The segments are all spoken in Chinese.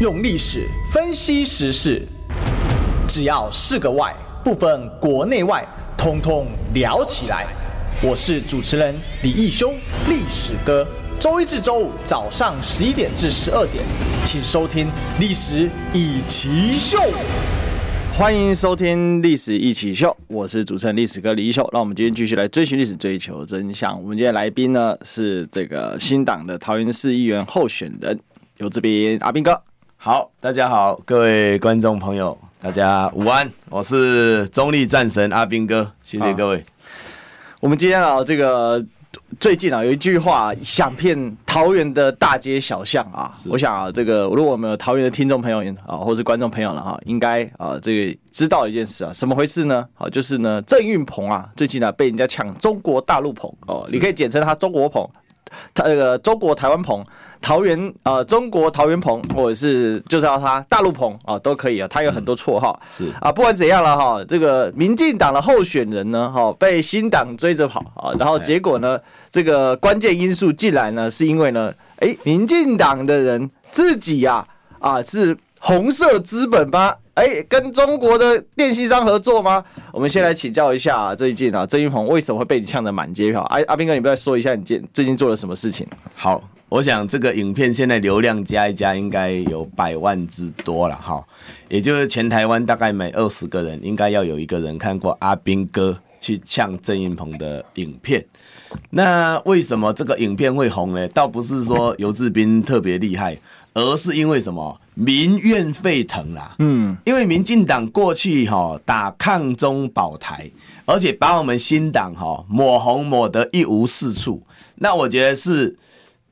用历史分析时事，只要是个“外”，不分国内外，通通聊起来。我是主持人李义修，历史哥。周一至周五早上十一点至十二点，请收听《历史易起秀》。欢迎收听《历史一起秀》，我是主持人历史哥李义修。让我们今天继续来追寻历史，追求真相。我们今天来宾呢是这个新党的桃园市议员候选人游智彬阿彬哥。好，大家好，各位观众朋友，大家午安，我是中立战神阿兵哥，谢谢各位。我们今天啊，这个。最近啊，有一句话响遍桃园的大街小巷啊。我想啊，这个如果我们有桃园的听众朋友啊，或是观众朋友了哈，应该啊，这个知道一件事啊，什么回事呢？好，就是呢，郑运鹏啊，最近呢被人家抢中国大陆捧哦，你可以简称他中国捧。他那个中国台湾鹏，桃园啊、呃，中国桃园鹏，或者是就是要他大陆鹏啊，都可以啊。他有很多绰号，是啊。不管怎样了哈，这个民进党的候选人呢，哈，被新党追着跑啊，然后结果呢，这个关键因素进来呢，是因为呢，哎，民进党的人自己呀，啊，是红色资本吗？哎、欸，跟中国的电信商合作吗？我们先来请教一下、啊、最近啊，郑运鹏为什么会被你呛得满街跑？阿阿斌哥，你不要说一下你最最近做了什么事情？好，我想这个影片现在流量加一加，应该有百万之多了哈。也就是全台湾大概每二十个人，应该要有一个人看过阿彬哥去呛郑云鹏的影片。那为什么这个影片会红呢？倒不是说游志斌特别厉害。而是因为什么？民怨沸腾啦。嗯，因为民进党过去哈打抗中保台，而且把我们新党哈抹红抹得一无是处。那我觉得是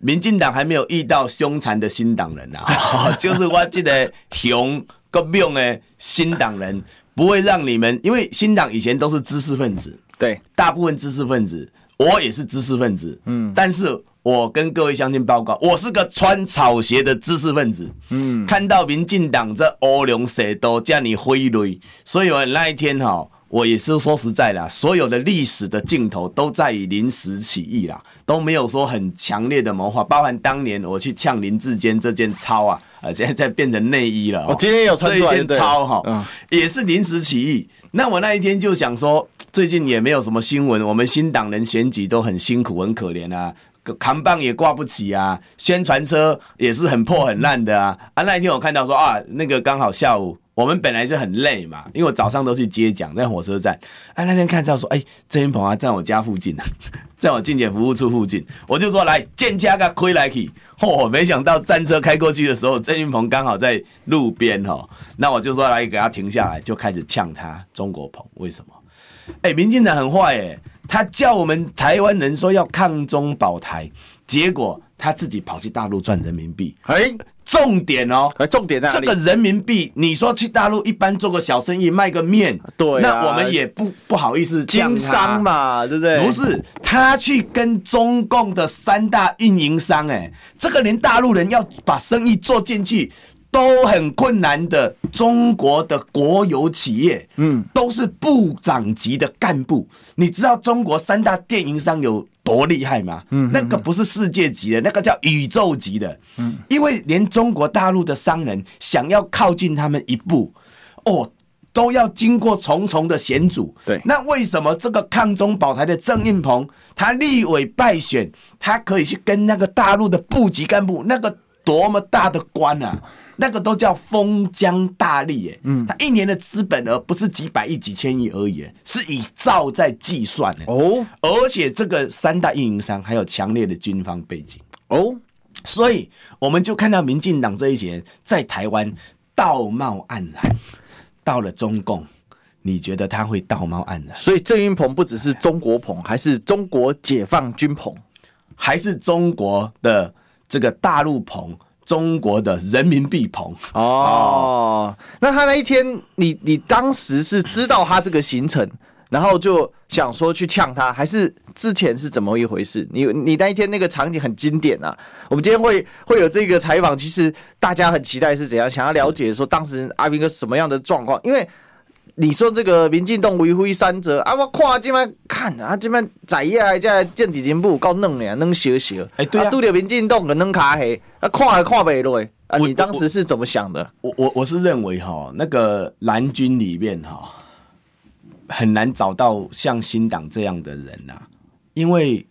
民进党还没有遇到凶残的新党人啊，就是我记得熊个命的新党人不会让你们，因为新党以前都是知识分子，对，大部分知识分子，我也是知识分子，嗯，但是。我跟各位乡亲报告，我是个穿草鞋的知识分子。嗯，看到民进党这乌龙蛇都叫你挥泪，所以我那一天哈，我也是说实在的，所有的历史的镜头都在于临时起意啦，都没有说很强烈的谋划。包含当年我去呛林志坚这件操啊，呃，现在在变成内衣了。我今天有穿这一件操哈，也是临时起意。那我那一天就想说，最近也没有什么新闻，我们新党人选举都很辛苦，很可怜啊。扛棒也挂不起啊，宣传车也是很破很烂的啊啊！那一天我看到说啊，那个刚好下午我们本来就很累嘛，因为我早上都去接奖，在火车站。啊，那天看到说，哎、欸，郑云鹏啊，在我家附近，在我竞选服务处附近，我就说来见家个亏来去。嚯、没想到战车开过去的时候，郑云鹏刚好在路边哦。那我就说来给他停下来，就开始呛他中国鹏，为什么？哎、民进党很坏哎、他叫我们台湾人说要抗中保台，结果他自己跑去大陆赚人民币。哎，重点哦，重点在这个人民币，你说去大陆一般做个小生意卖个面，对，那我们也不不好意思经商嘛，对不对？不是，他去跟中共的三大运营商，哎，这个连大陆人要把生意做进去。都很困难的中国的国有企业，嗯，都是部长级的干部。你知道中国三大电营商有多厉害吗？嗯，那个不是世界级的，那个叫宇宙级的。嗯，因为连中国大陆的商人想要靠近他们一步，哦，都要经过重重的险阻。对，那为什么这个抗中保台的郑运鹏，他立委败选，他可以去跟那个大陆的部级干部，那个多么大的官啊？那个都叫封疆大吏，哎，嗯，他一年的资本额不是几百亿、几千亿而已，是以兆在计算的哦。而且这个三大运营商还有强烈的军方背景哦，所以我们就看到民进党这一些人在台湾道貌岸然，到了中共，你觉得他会道貌岸然？所以郑云鹏不只是中国鹏，还是中国解放军鹏，还是中国的这个大陆鹏？中国的人民币棚哦，那他那一天你，你当时是知道他这个行程，然后就想说去呛他，还是之前是怎么一回事？你你那一天那个场景很经典啊，我们今天会会有这个采访，其实大家很期待是怎样，想要了解说当时阿斌哥什么样的状况，因为。你说这个民进党为非三者啊，我看这边看啊，这边在呀，这政治人物够嫩的，嫩小小。哎，对啊，拄着民进党个嫩卡黑，啊，看也看不落。啊，你当时是怎么想的？我我我是认为哈，那个蓝军里面哈，很难找到像新党这样的人呐，因为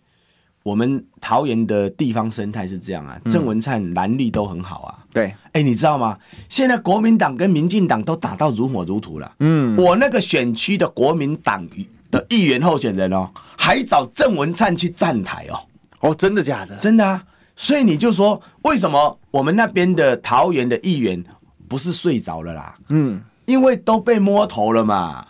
我们桃园的地方生态是这样啊，郑文灿蓝绿都很好啊。对，哎，你知道吗？现在国民党跟民进党都打到如火如荼了。嗯，我那个选区的国民党的议员候选人哦，还找郑文灿去站台哦。哦，真的假的？真的啊。所以你就说，为什么我们那边的桃园的议员不是睡着了啦？嗯，因为都被摸头了嘛。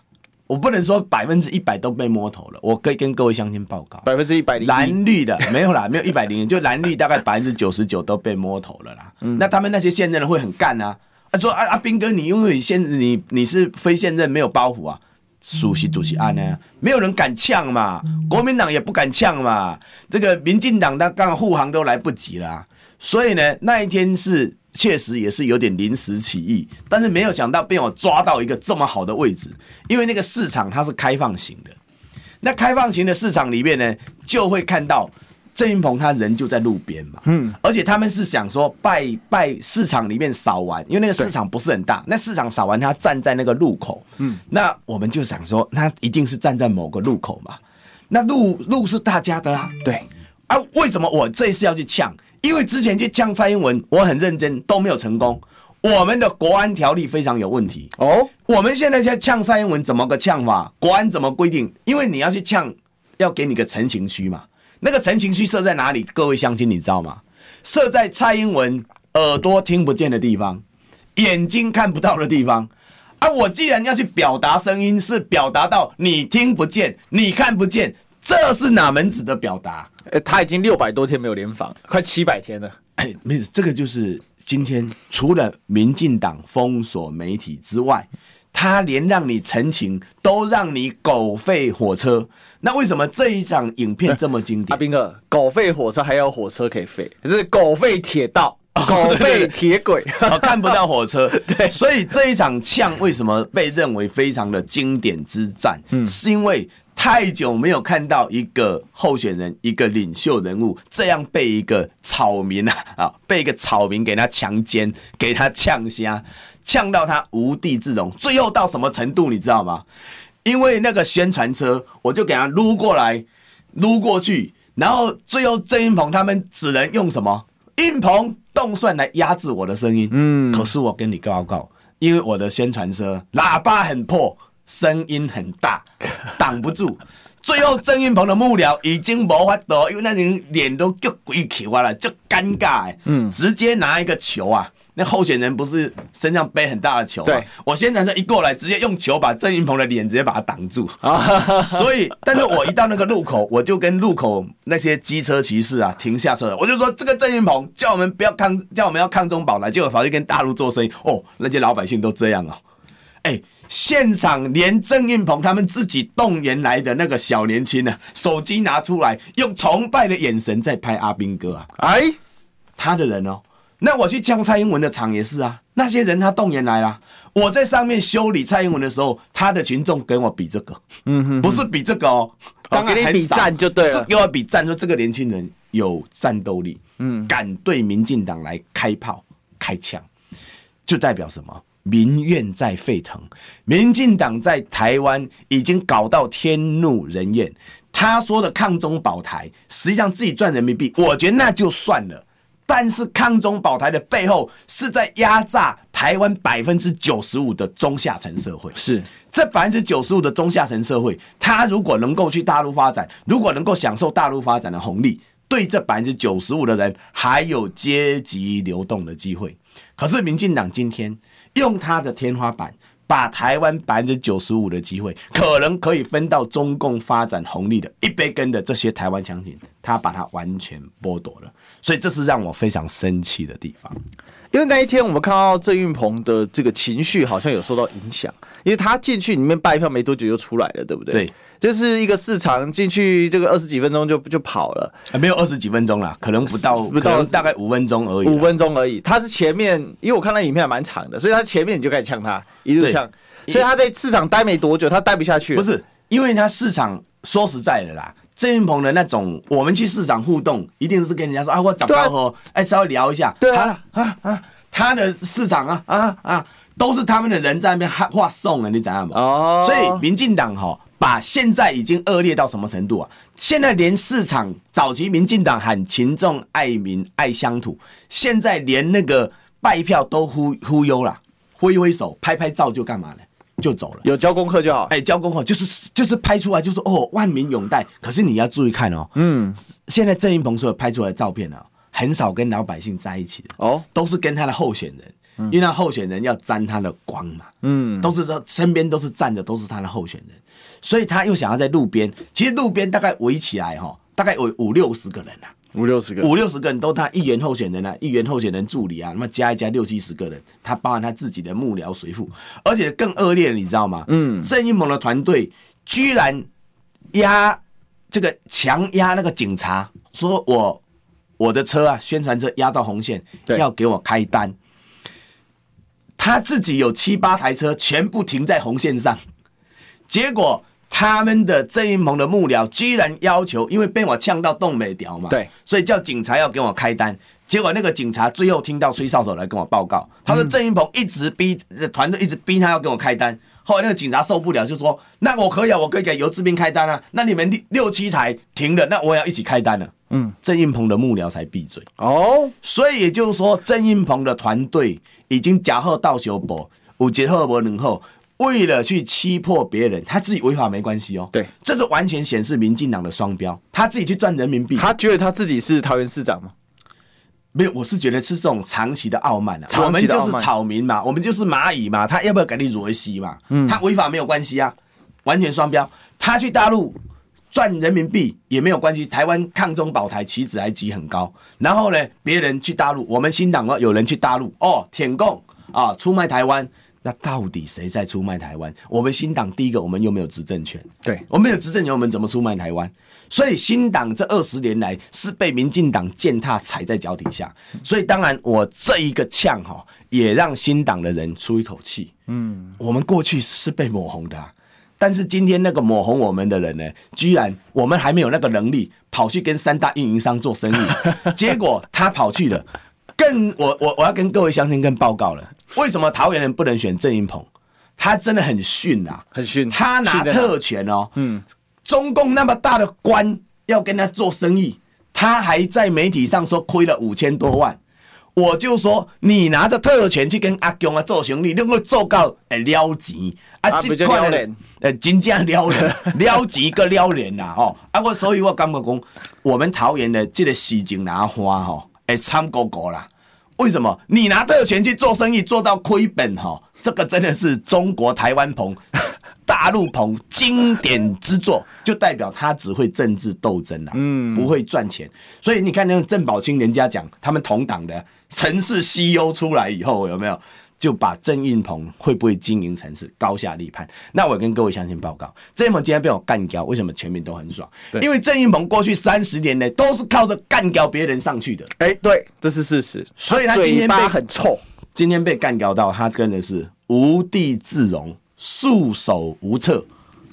我不能说百分之一百都被摸头了，我可以跟各位乡亲报告，百分之一百零蓝绿的没有啦，没有一百零，就蓝绿大概百分之九十九都被摸头了啦。嗯，那他们那些现任的会很干啊？啊说啊啊，彬哥，你因为现你你是非现任，没有包袱啊。熟悉主席案呢，没有人敢呛嘛，国民党也不敢呛嘛，这个民进党他刚护航都来不及了，所以呢，那一天是确实也是有点临时起意，但是没有想到被我抓到一个这么好的位置，因为那个市场它是开放型的，那开放型的市场里面呢，就会看到。郑云鹏他人就在路边嘛，嗯，而且他们是想说拜拜市场里面扫完，因为那个市场不是很大，那市场扫完他站在那个路口，嗯，那我们就想说，他一定是站在某个路口嘛，那路路是大家的啊，对，啊，为什么我这一次要去呛？因为之前去呛蔡英文，我很认真都没有成功，我们的国安条例非常有问题哦，我们现在在呛蔡英文怎么个呛法？国安怎么规定？因为你要去呛，要给你个陈情区嘛。那个陈情区设在哪里？各位乡亲，你知道吗？设在蔡英文耳朵听不见的地方，眼睛看不到的地方。啊，我既然要去表达声音，是表达到你听不见、你看不见，这是哪门子的表达？欸，他已经六百多天没有联访，快七百天了。哎，没事，这个就是今天除了民进党封锁媒体之外。他连让你陈情都让你狗吠火车，那为什么这一场影片这么经典？阿彬哥，狗吠火车还有火车可以吠，可是狗吠铁道、狗吠铁轨，看不到火车。对，所以这一场呛为什么被认为非常的经典之战？嗯，是因为太久没有看到一个候选人、一个领袖人物这样被一个草民啊 啊，被一个草民给他强奸，给他呛瞎。呛到他无地自容，最后到什么程度你知道吗？因为那个宣传车，我就给他撸过来，撸过去，然后最后郑云鹏他们只能用什么运鹏动算来压制我的声音。嗯，可是我跟你报告，因为我的宣传车喇叭很破，声音很大，挡不住。最后郑云鹏的幕僚已经无法度，因为那人脸都叫鬼球啊了，就尴尬。嗯，直接拿一个球啊。那候选人不是身上背很大的球吗？对，我宣传车一过来，直接用球把郑云鹏的脸直接把他挡住。所以，但是我一到那个路口，我就跟路口那些机车骑士啊停下车，我就说这个郑云鹏叫我们不要抗，叫我们要抗中保来，结果跑去跟大陆做生意。哦，那些老百姓都这样哦。哎，现场连郑运鹏他们自己动员来的那个小年轻呢，手机拿出来，用崇拜的眼神在拍阿兵哥啊。哎，他的人哦。那我去呛蔡英文的场也是啊，那些人他动员来了，我在上面修理蔡英文的时候，他的群众跟我比这个，嗯哼，不是比这个哦，当然比战就对了，是给我比战，说这个年轻人有战斗力，嗯，敢对民进党来开炮开枪，就代表什么？民怨在沸腾，民进党在台湾已经搞到天怒人怨，他说的抗中保台，实际上自己赚人民币，我觉得那就算了。但是抗中保台的背后是在压榨台湾百分之九十五的中下层社会。是这百分之九十五的中下层社会，他如果能够去大陆发展，如果能够享受大陆发展的红利，对这百分之九十五的人还有阶级流动的机会。可是民进党今天用他的天花板，把台湾百分之九十五的机会，可能可以分到中共发展红利的一杯羹的这些台湾强行，他把它完全剥夺了。所以这是让我非常生气的地方，因为那一天我们看到郑运鹏的这个情绪好像有受到影响，因为他进去里面拜票没多久就出来了，对不对？对，就是一个市场进去这个二十几分钟就就跑了，没有二十几分钟啦，可能不到，不到大概五分钟而已，五分钟而已。他是前面，因为我看那影片还蛮长的，所以他前面你就开始呛他，一路呛，所以他在市场待没多久，他待不下去。不是，因为他市场说实在的啦。郑云鹏的那种，我们去市场互动，一定是跟人家说啊，我找到后，哎，稍微聊一下，对啊，啊啊，他的市场啊啊啊，都是他们的人在那边喊话送啊，你知道吗？哦，所以民进党哈，把现在已经恶劣到什么程度啊？现在连市场早期民进党喊群众爱民爱乡土，现在连那个拜票都忽忽悠了，挥挥手拍拍照就干嘛呢？就走了。有交功课就好。哎，交功课就是就是拍出来就是哦，万民拥戴。可是你要注意看哦，嗯，现在郑云鹏所有拍出来的照片呢、啊，很少跟老百姓在一起的哦，都是跟他的候选人，因为那候选人要沾他的光嘛，嗯，都是说身边都是站的都是他的候选人。所以他又想要在路边，其实路边大概围起来哈，大概有五六十个人呐，五六十个，五六十个人都他议员候选人啊，议员候选人助理啊，那么加一加六七十个人，他包含他自己的幕僚随扈，而且更恶劣的你知道吗？嗯，郑一猛的团队居然压这个强压那个警察，说我我的车啊，宣传车压到红线，要给我开单，他自己有七八台车全部停在红线上，结果。他们的郑运鹏的幕僚居然要求，因为被我呛到动没掉嘛，对，所以叫警察要给我开单。结果那个警察最后听到崔少手来跟我报告，他说郑云鹏一直逼团队，一直逼他要给我开单。后来那个警察受不了，就说：“那我可以啊，我可以给游志斌开单啊。那你们六六七台停了，那我也要一起开单了。”嗯，郑云鹏的幕僚才闭嘴。哦，所以也就是说，郑云鹏的团队已经假货到手薄，五节后博能后。为了去欺迫别人，他自己违法没关系哦。对，这是完全显示民进党的双标。他自己去赚人民币，他觉得他自己是桃园市长吗？没有，我是觉得是这种长期的傲慢啊。我们就是草民嘛，我们就是蚂蚁嘛，他要不要给你惹西嘛？嗯，他违法没有关系啊，完全双标。他去大陆赚人民币也没有关系。台湾抗中保台旗子还举很高，然后呢，别人去大陆，我们新党有人去大陆哦，舔共啊，出卖台湾。那到底谁在出卖台湾？我们新党第一个，我们又没有执政权，对，我们没有执政权，我们怎么出卖台湾？所以新党这二十年来是被民进党践踏踩在脚底下，所以当然我这一个呛哈，也让新党的人出一口气。嗯，我们过去是被抹红的，啊，但是今天那个抹红我们的人呢，居然我们还没有那个能力跑去跟三大运营商做生意，结果他跑去了。更我我我要跟各位乡亲更报告了，为什么桃园人不能选郑云鹏？他真的很逊啊，很逊。他拿特权哦，嗯，中共那么大的官要跟他做生意，他还在媒体上说亏了五千多万。我就说你拿着特权去跟阿强啊做生意，你能够做到诶撩钱啊？这块人诶真正撩人，撩钱个撩人呐哦啊！我所以我感觉讲，我们桃园的这个市情拿花哈。哎，参哥哥啦！为什么你拿特权去做生意做到亏本？哈，这个真的是中国台湾棚、大陆棚经典之作，就代表他只会政治斗争啊，嗯，不会赚钱。所以你看那个郑宝清，人家讲他们同党的城市 CEO 出来以后，有没有？就把郑运鹏会不会经营城市高下立判。那我跟各位相信报告，郑运鹏今天被我干掉，为什么全民都很爽？因为郑运鹏过去三十年内都是靠着干掉别人上去的。哎、欸，对，这是事实。所以他今天被很臭，今天被干掉到他真的是无地自容，束手无策。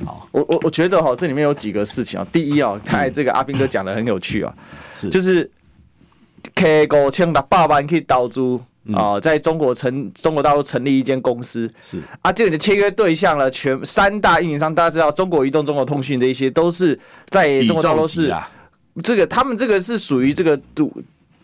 好，我我我觉得哈，这里面有几个事情啊。第一啊，他这个阿兵哥讲的很有趣啊，是就是开五千六百万去投资。啊、哦，在中国成中国大陆成立一间公司。是。啊，这个的签约对象呢，全三大运营商，大家知道，中国移动、中国通讯这一些都是在中国大陆是这个，他们这个是属于这个独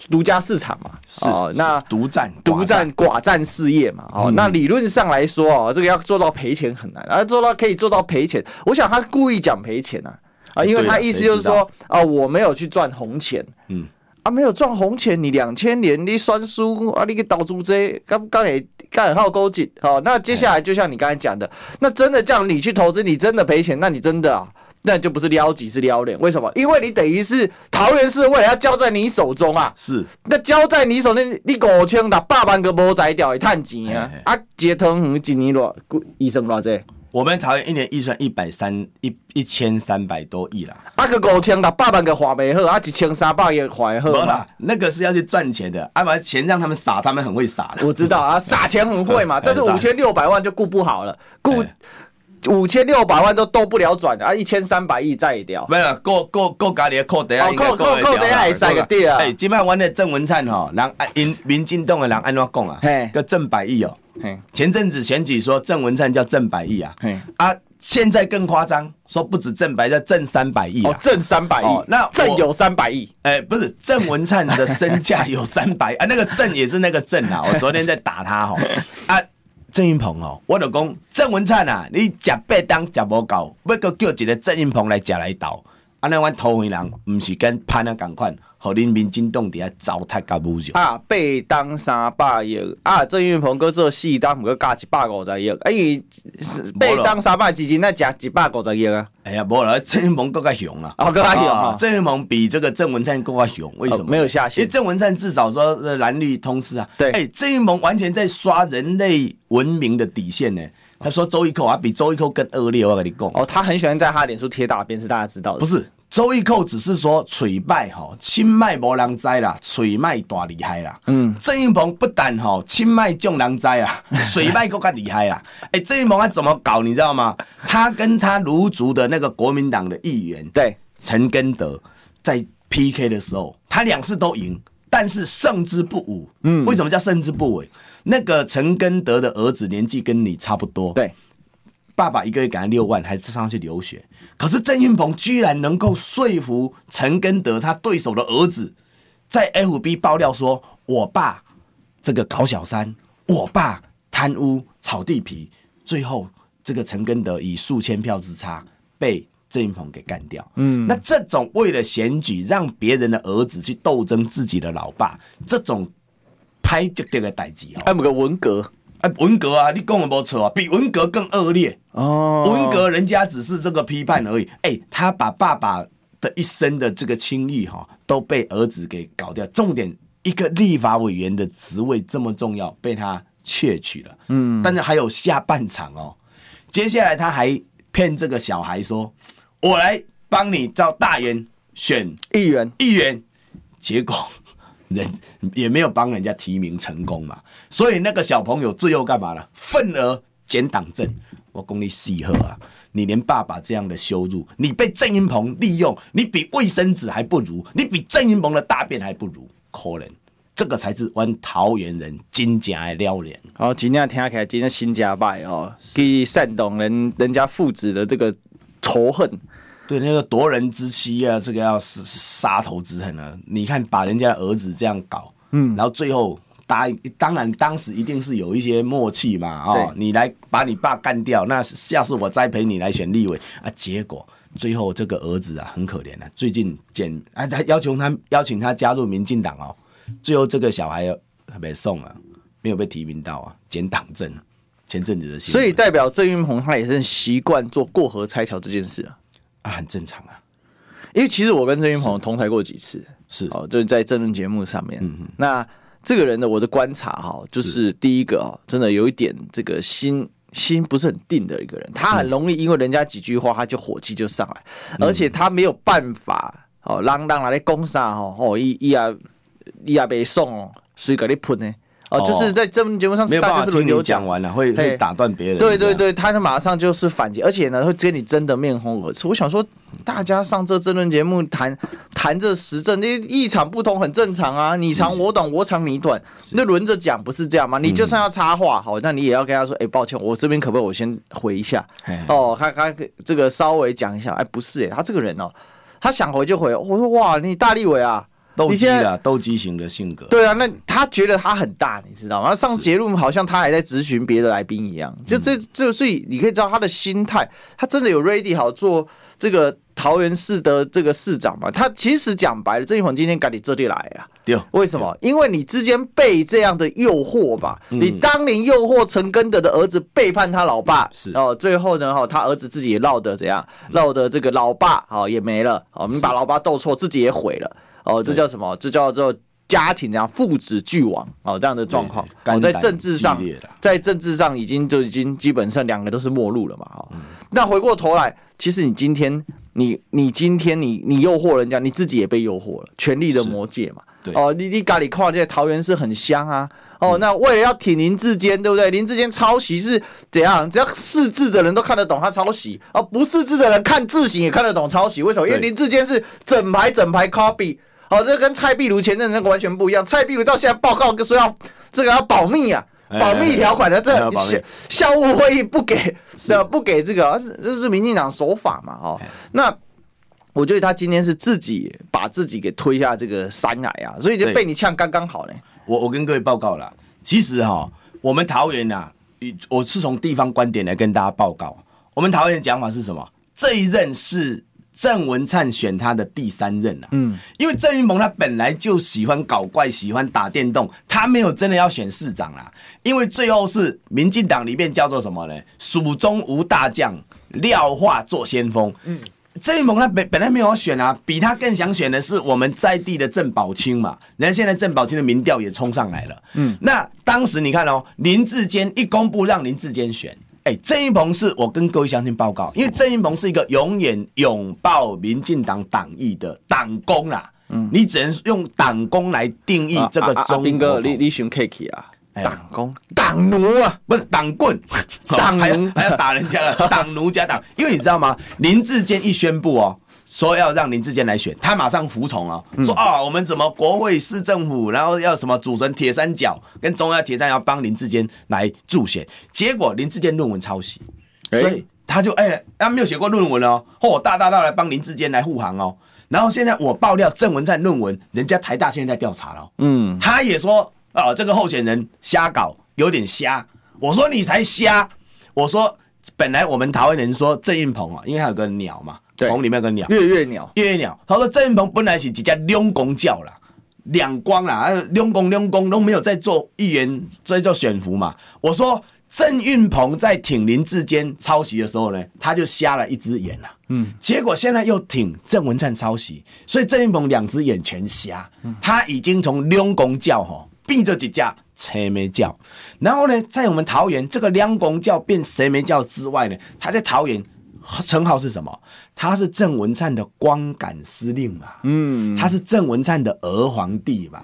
独家市场嘛，哦，那独占独占寡占事业嘛，哦，那理论上来说哦，这个要做到赔钱很难，而做到可以做到赔钱，我想他故意讲赔钱啊，啊，因为他意思就是说啊，我没有去赚红钱，嗯。啊，没有赚红钱，你两千年你算输啊，你给倒租这刚刚也刚好勾紧，好，那接下来就像你刚才讲的，那真的叫你去投资，你真的赔钱，那你真的啊，那就不是撩几是撩脸，为什么？因为你等于是桃园市未来要交在你手中啊，是，那交在你手那，你五千打八万个无宰掉，会赚钱啊，啊，接通几年多，医生偌济。我们桃园一年预算一百三一一千三百多亿啦，啊个五千六百万个花没好，啊一千三百个花好。没啦，那个是要去赚钱的，啊把钱让他们撒，他们很会撒的。我知道 啊，撒钱很会嘛，但是五千六百万就顾不好了，顾五千六百万都兜不了转啊，一千三百亿再掉。没有，够够够家里的裤袋啊，扣扣扣袋还塞个地啊。哎，今摆阮的郑文灿吼，人因民进党的人安怎讲啊？嘿，个郑百亿哦。嘿，前阵子选举说郑文灿叫郑百亿啊。嘿，啊，现在更夸张，说不止郑百，叫郑三百亿哦，郑三百亿，那郑有三百亿。哎，不是，郑文灿的身价有 三百啊，那个郑也是那个郑啊。我昨天在打他吼 啊。郑云鹏哦，我就讲郑文灿啊，你食八当食无够，要搁叫一个郑云鹏来食来斗，安尼阮桃园人毋是跟潘啊共款，互恁民进党伫遐糟蹋甲侮辱啊，八当三百亿啊，郑云鹏搁做四当，毋搁加一百五十亿，哎，八当三百之前那食一百五十亿啊。哎呀，无啦，郑云鹏更加雄啊！哦，更加雄啊！郑云鹏比这个郑文灿更加雄，为什么？没有下限。因为郑文灿至少说蓝绿通吃啊。对。哎，郑云鹏完全在刷人类文明的底线呢。他说周一蔻啊，比周一蔻更恶劣，我跟你讲。哦，他很喜欢在他脸书贴大便，是大家知道的。不是。周一寇只是说嘴卖吼，清迈无人知啦，嘴卖大厉害啦。嗯，郑云鹏不但吼清迈众人知啊，水卖更加厉害啦。哎，郑云鹏他怎么搞，你知道吗？他跟他卢族的那个国民党的议员对陈根德在 PK 的时候，他两次都赢，但是胜之不武。嗯，为什么叫胜之不武？那个陈根德的儿子年纪跟你差不多，对，爸爸一个月给他六万，还是上去留学。可是郑运鹏居然能够说服陈根德他对手的儿子，在 FB 爆料说：“我爸这个搞小三，我爸贪污炒地皮，最后这个陈根德以数千票之差被郑运鹏给干掉。”嗯，那这种为了选举让别人的儿子去斗争自己的老爸，这种拍这个的代志哦，还有个文革。文革啊，你讲的没错啊，比文革更恶劣哦。文革人家只是这个批判而已，哎、欸，他把爸爸的一生的这个清誉哈都被儿子给搞掉。重点，一个立法委员的职位这么重要，被他窃取了。嗯，但是还有下半场哦，接下来他还骗这个小孩说：“我来帮你找大员选议员，议员。”结果人 也没有帮人家提名成功嘛。所以那个小朋友最后干嘛了？愤而剪党证。我功力细贺啊！你连爸爸这样的羞辱，你被郑运鹏利用，你比卫生纸还不如，你比郑运鹏的大便还不如，可怜。这个才是阮桃园人真正的了然。哦，今天听起来真的心加败哦，去煽动人人家父子的这个仇恨。对，那个夺人之妻啊，这个要杀杀头之恨啊！你看把人家的儿子这样搞，嗯，然后最后。答应，当然当时一定是有一些默契嘛，哦，你来把你爸干掉，那下次我栽培你来选立委啊。结果最后这个儿子啊很可怜啊，最近检啊他要求他邀请他加入民进党哦，最后这个小孩还没送啊，没有被提名到啊，减党政。前阵子的所以代表郑运鹏他也是习惯做过河拆桥这件事啊，啊很正常啊，因为其实我跟郑云鹏同台过几次，是。哦，就是在政论节目上面，嗯嗯，那。这个人的，我的观察哈，就是第一个哦，真的有一点这个心心不是很定的一个人，他很容易因为人家几句话，他就火气就上来，而且他没有办法哦，让让来攻杀哈哦，一一啊一啊被送哦，谁给你喷呢？哦，就是在这节目上，没有办法听你讲完了，会会打断别人。对对对，他就马上就是反击，而且呢，会跟你争得面红耳赤。我想说，大家上这争论节目谈谈这时政，那立场不同很正常啊，你长我短，我长你短，那轮着讲不是这样吗？你就算要插话，好，那你也要跟他说，哎，抱歉，我这边可不可以我先回一下？哦，他他这个稍微讲一下，哎，不是，哎，他这个人哦，他想回就回。我说哇，你大立伟啊。斗鸡啊，斗鸡型的性格。对啊，那他觉得他很大，你知道吗？上节目好像他还在咨询别的来宾一样。就这，就所以你可以知道他的心态，他真的有 ready 好做这个桃园市的这个市长嘛？他其实讲白了，郑一鹏今天赶你这里来啊。对，为什么？因为你之间被这样的诱惑吧？你当年诱惑陈根德的儿子背叛他老爸，是哦，最后呢，哈，他儿子自己也落得怎样？落得这个老爸好也没了，哦，你把老爸斗错，自己也毁了。哦，这叫什么？这叫做家庭这样父子俱亡哦，这样的状况。哦，在政治上，在政治上已经就已经基本上两个都是末路了嘛。哦，那回过头来，其实你今天你你今天你你诱惑人家，你自己也被诱惑了，权力的魔戒嘛。对哦，你你咖喱跨界桃园是很香啊。哦，那为了要挺林志坚，对不对？林志坚抄袭是怎样？只要识字的人都看得懂他抄袭，而、哦、不识字的人看字形也看得懂抄袭。为什么？因为林志坚是整排整排 copy。哦，这跟蔡壁如前阵那个完全不一样。蔡壁如到现在报告说要这个要保密啊，保密条款的这校校务会议不给，是不给这个，这是民进党手法嘛？哦，那我觉得他今天是自己把自己给推下这个山崖啊，所以就被你呛刚刚好呢。我我跟各位报告了，其实哈，我们桃园呐，我是从地方观点来跟大家报告，我们桃园讲法是什么？这一任是。郑文灿选他的第三任啊，嗯，因为郑云鹏他本来就喜欢搞怪，喜欢打电动，他没有真的要选市长啦，因为最后是民进党里面叫做什么呢？蜀中无大将，廖化做先锋。嗯，郑云鹏他本本来没有要选啊，比他更想选的是我们在地的郑宝清嘛，人家现在郑宝清的民调也冲上来了。嗯，那当时你看哦，林志坚一公布让林志坚选。哎，郑云鹏是我跟各位乡亲报告，因为郑云鹏是一个永远拥抱民进党党意的党工啦。嗯，你只能用党工来定义这个中。兵哥，你你选 Kiki 啊？党工、党奴啊，不是党棍，党奴还要打人家了，党奴加党。因为你知道吗？林志坚一宣布哦。说要让林志坚来选，他马上服从了。说啊，我们怎么国会市政府，然后要什么组成铁三角，跟中央铁三角帮林志坚来助选。结果林志坚论文抄袭，所以他就哎，他没有写过论文哦，嚯，大大大来帮林志坚来护航哦。然后现在我爆料郑文灿论文，人家台大现在在调查了。嗯，他也说啊，这个候选人瞎搞，有点瞎。我说你才瞎。我说本来我们台湾人说郑运鹏啊，因为他有个鸟嘛。棚里面有个鸟，月月鸟，月月鸟。他说郑云鹏本来是几家两公教啦，两光啦，两公两公都没有在做议员，在做选服嘛。我说郑运鹏在挺林志坚抄袭的时候呢，他就瞎了一只眼了。嗯，结果现在又挺郑文灿抄袭，所以郑云鹏两只眼全瞎。他已经从两公教吼变这几家车没叫，然后呢，在我们桃园这个两公教变谁没教之外呢，他在桃园。称号是什么？他是郑文灿的光杆司令嘛？嗯，他是郑文灿的儿皇帝嘛？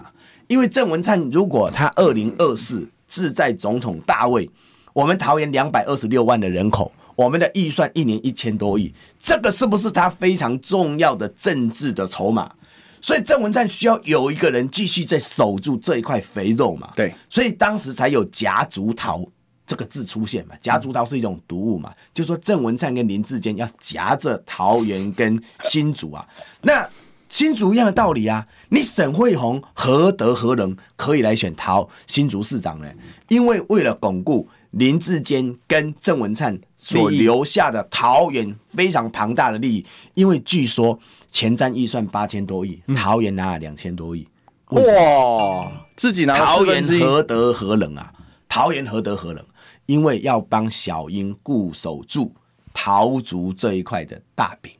因为郑文灿如果他二零二四志在总统大位，我们桃园两百二十六万的人口，我们的预算一年一千多亿，这个是不是他非常重要的政治的筹码？所以郑文灿需要有一个人继续在守住这一块肥肉嘛？对，所以当时才有夹竹桃。这个字出现嘛？夹竹桃是一种毒物嘛？就说郑文灿跟林志坚要夹着桃园跟新竹啊，那新竹一样的道理啊。你沈惠虹何德何能可以来选桃新竹市长呢？因为为了巩固林志坚跟郑文灿所留下的桃园非常庞大的利益，因为据说前瞻预算八千多亿，桃园拿了两千多亿，哇，自己拿桃园何德何能啊？桃园何德何能？因为要帮小英固守住桃竹这一块的大饼，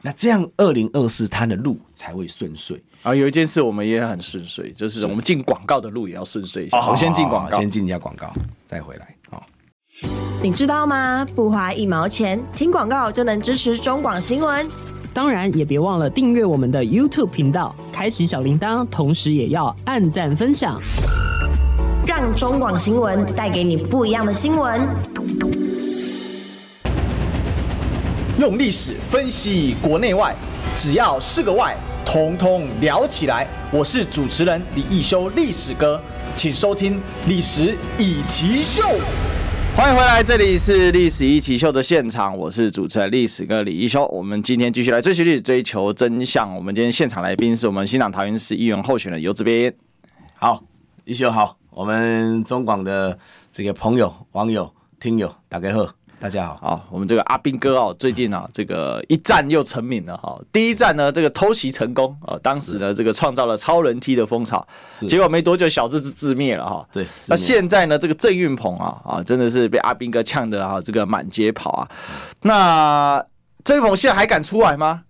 那这样二零二四他的路才会顺遂啊。有一件事我们也很顺遂，就是我们进广告的路也要顺遂一下。我先进广告，先进一下广告，再回来。好，你知道吗？不花一毛钱，听广告就能支持中广新闻。当然，也别忘了订阅我们的 YouTube 频道，开启小铃铛，同时也要按赞分享。让中广新闻带给你不一样的新闻。用历史分析国内外，只要是个“外”，统统聊起来。我是主持人李一修，历史哥，请收听《历史以奇秀》。欢迎回来，这里是《历史一起秀》的现场，我是主持人历史哥李一修。我们今天继续来追寻历史，追求真相。我们今天现场来宾是我们新党桃园市议员候选人游志斌。好，一修好。我们中广的这个朋友、网友、听友，大家好，大家好。好，我们这个阿兵哥哦，最近啊，这个一战又成名了哈。第一战呢，这个偷袭成功啊，当时呢，这个创造了超人梯的风潮，结果没多久小智自自灭了哈。对，那现在呢，这个郑运鹏啊啊，真的是被阿兵哥呛的啊，这个满街跑啊。那郑运鹏现在还敢出来吗？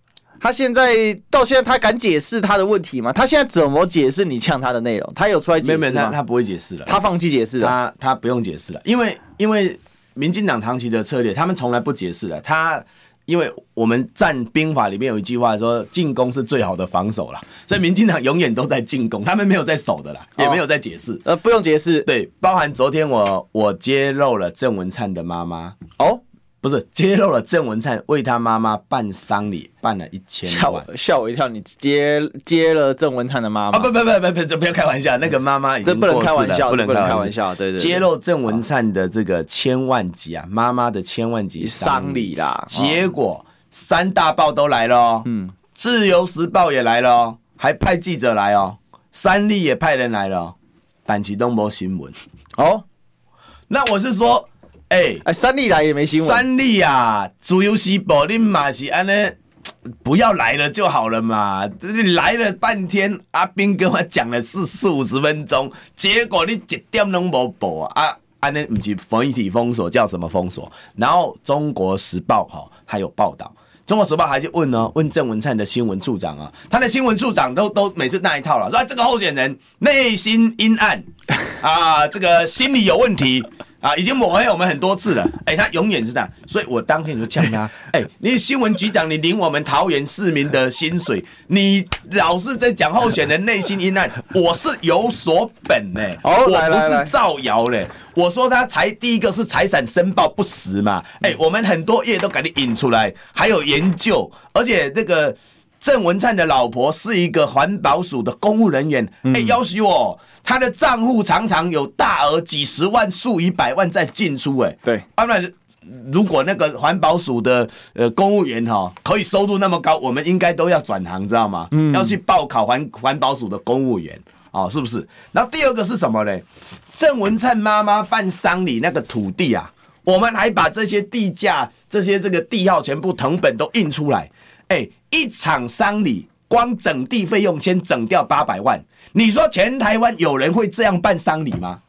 他现在到现在，他敢解释他的问题吗？他现在怎么解释你呛他的内容？他有出来解释吗？没有，他他不会解释了，他放弃解释了，他他不用解释了，因为因为民进党长期的策略，他们从来不解释了。他因为我们战兵法里面有一句话说，进攻是最好的防守啦，所以民进党永远都在进攻，他们没有在守的啦，也没有在解释。呃，不用解释。对，包含昨天我我揭露了郑文灿的妈妈哦。不是揭露了郑文灿为他妈妈办丧礼办了一千万，吓我一跳！你接接了郑文灿的妈妈？啊不不不不不，不要开玩笑，那个妈妈已经过世了，不能开玩笑，不能开玩笑。对对，揭露郑文灿的这个千万级啊，妈妈的千万级丧礼啦，结果三大报都来了，嗯，自由时报也来了，还派记者来哦，三立也派人来了，但其都没新闻哦。那我是说。哎、三立来也没新闻。三立啊，自由时报你马是安呢，不要来了就好了嘛。你来了半天，阿斌跟我讲了四四五十分钟，结果你一点都没报啊！安尼不是媒体封锁，叫什么封锁？然后中国时报哈还有报道，中国时报还去问呢，问郑文灿的新闻处长啊，他的新闻处长都都每次那一套了，说、啊、这个候选人内心阴暗啊，这个心理有问题。啊，已经抹黑我们很多次了。哎、欸，他永远是这样，所以我当天就呛他。哎、欸，你新闻局长，你领我们桃园市民的薪水，你老是在讲候选人内心阴暗，我是有所本呢、欸，我不是造谣嘞。我说他财第一个是财产申报不实嘛。哎、欸，我们很多页都给你引出来，还有研究，而且那个郑文灿的老婆是一个环保署的公务人员，哎、欸，要求我。他的账户常常有大额几十万、数以百万在进出，哎，对。当然，如果那个环保署的呃公务员哈可以收入那么高，我们应该都要转行，知道吗？嗯。要去报考环环保署的公务员，哦，是不是？然后第二个是什么呢？郑文灿妈妈办丧礼那个土地啊，我们还把这些地价、这些这个地号全部成本都印出来，哎，一场丧礼。光整地费用先整掉八百万，你说全台湾有人会这样办丧礼吗？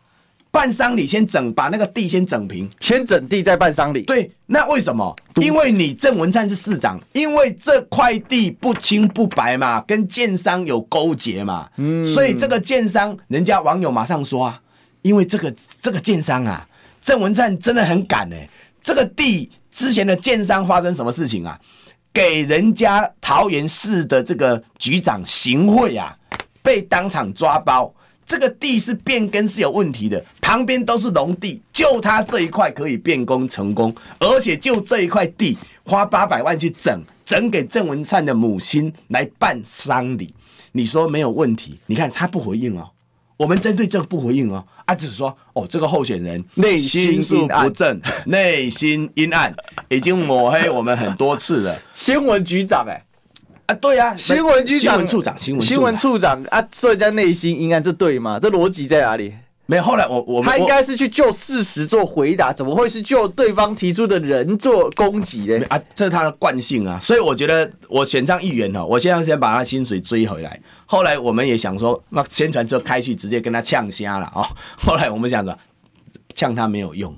办丧礼先整，把那个地先整平，先整地再办丧礼。对，那为什么？因为你郑文灿是市长，因为这块地不清不白嘛，跟建商有勾结嘛，嗯，所以这个建商，人家网友马上说啊，因为这个这个建商啊，郑文灿真的很敢哎，这个地之前的建商发生什么事情啊？给人家桃园市的这个局长行贿啊，被当场抓包。这个地是变更是有问题的，旁边都是农地，就他这一块可以变更成功，而且就这一块地花八百万去整，整给郑文灿的母亲来办丧礼。你说没有问题？你看他不回应哦。我们针对这个不回应哦，啊，只是说哦，这个候选人内心术不正，内心阴暗，已经抹黑我们很多次了。新闻局长哎、欸，啊，对啊，新闻局长、新闻处长、新闻新闻处长啊，说人家内心阴暗，这对吗？这逻辑在哪里？没有，后来我我们他应该是去就事实做回答，怎么会是就对方提出的人做攻击呢？啊，这是他的惯性啊，所以我觉得我选上议员哦，我现在先把他薪水追回来。后来我们也想说，那宣传车开去直接跟他呛瞎了哦。后来我们想说，呛他没有用，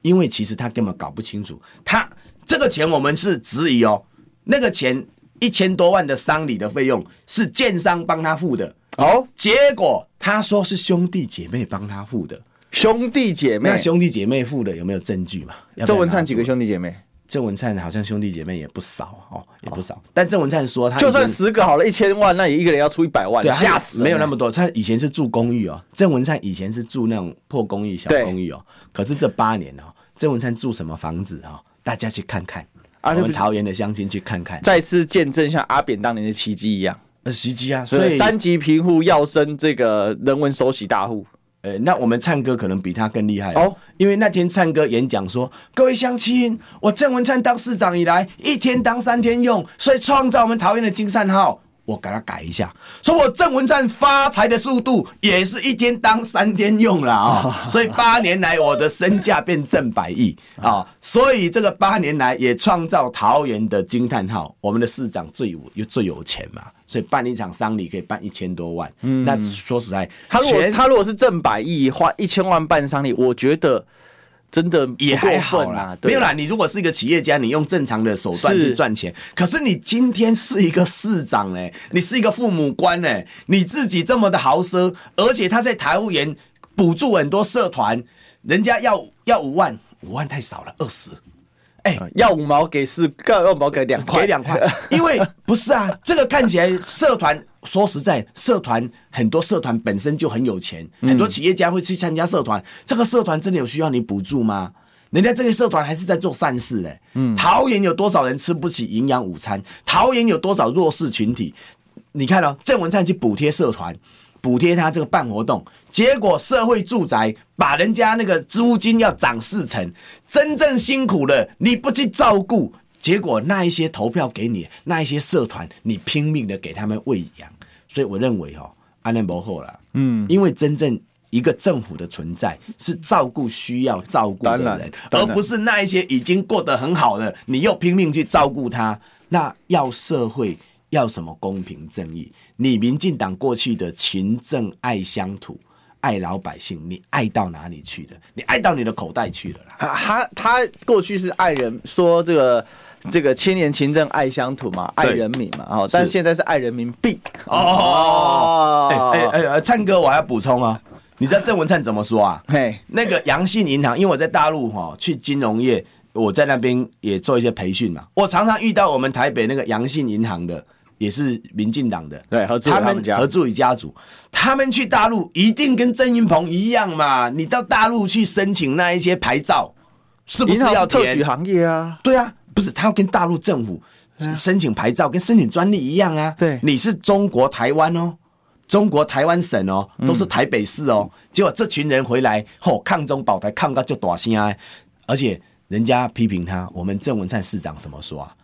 因为其实他根本搞不清楚，他这个钱我们是质疑哦，那个钱一千多万的丧礼的费用是建商帮他付的。哦，结果他说是兄弟姐妹帮他付的，兄弟姐妹，那兄弟姐妹付的有没有证据嘛？郑文灿几个兄弟姐妹？郑文灿好像兄弟姐妹也不少哦，也不少。但郑文灿说他就算十个好了，一千万那也一个人要出一百万，吓死！没有那么多，他以前是住公寓哦。郑文灿以前是住那种破公寓、小公寓哦。可是这八年哦，郑文灿住什么房子哦？大家去看看，我们桃园的乡亲去看看，再次见证像阿扁当年的奇迹一样。呃，袭击啊！所以三级贫户要升这个人文首席大户。呃、欸，那我们灿哥可能比他更厉害哦，因为那天灿哥演讲说，各位乡亲，我郑文灿当市长以来，一天当三天用，所以创造我们桃园的金山号。我给他改一下，说我郑文灿发财的速度也是一天当三天用了啊，所以八年来我的身价变正百亿啊，所以这个八年来也创造桃园的惊叹号，我们的市长最有又最有钱嘛，所以办一场丧礼可以办一千多万，嗯，那说实在，他如果他如果是正百亿花一千万办丧礼，我觉得。真的也还好啦，没有啦。你如果是一个企业家，你用正常的手段去赚钱。可是你今天是一个市长哎，你是一个父母官哎，你自己这么的豪奢，而且他在台务员补助很多社团，人家要要五万，五万太少了，二十。哎，要五毛给四，要五毛给两块，给两块，因为不是啊，这个看起来社团，说实在，社团很多社团本身就很有钱，很多企业家会去参加社团，这个社团真的有需要你补助吗？人家这个社团还是在做善事嘞。嗯，桃园有多少人吃不起营养午餐？桃园有多少弱势群体？你看哦，郑文灿去补贴社团，补贴他这个办活动。结果社会住宅把人家那个租金要涨四成，真正辛苦的你不去照顾，结果那一些投票给你那一些社团，你拼命的给他们喂养，所以我认为哦，安内不好了，嗯，因为真正一个政府的存在是照顾需要照顾的人，而不是那一些已经过得很好的，你又拼命去照顾他，那要社会要什么公平正义？你民进党过去的勤政爱乡土。爱老百姓，你爱到哪里去了？你爱到你的口袋去了啦。他他过去是爱人，说这个这个千年勤政爱乡土嘛，爱人民嘛，哦，但现在是爱人民币哦。哎哎哎，灿哥，我还要补充啊，你知道郑文灿怎么说啊？嘿，那个阳信银行，因为我在大陆哈，去金融业，我在那边也做一些培训嘛，我常常遇到我们台北那个阳信银行的。也是民进党的，对，他们何志伟家族，他们去大陆一定跟郑云鹏一样嘛？你到大陆去申请那一些牌照，是不是要特许行业啊？对啊，不是他要跟大陆政府申请牌照，跟申请专利一样啊？对，你是中国台湾哦，中国台湾省哦，都是台北市哦。结果这群人回来后，抗中保台，抗到就大声啊！而且人家批评他，我们郑文灿市长怎么说啊？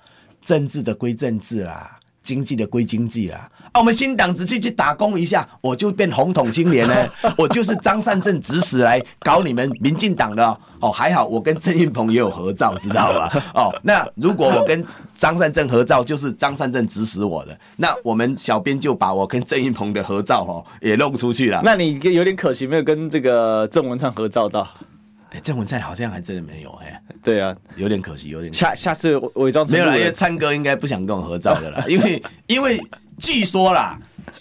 政治的归政治啦。经济的归经济啦，啊，我们新党只去去打工一下，我就变红统青年呢，我就是张善政指使来搞你们民进党的哦，还好我跟郑运鹏也有合照，知道吧？哦，那如果我跟张善政合照，就是张善政指使我的，那我们小编就把我跟郑运鹏的合照哦也弄出去了。那你有点可惜，没有跟这个郑文灿合照到。哎，郑文灿好像还真的没有哎、欸，对啊，有点可惜，有点可惜。下下次伪装成没有了，因为灿哥应该不想跟我合照的啦，因为 因为据说啦，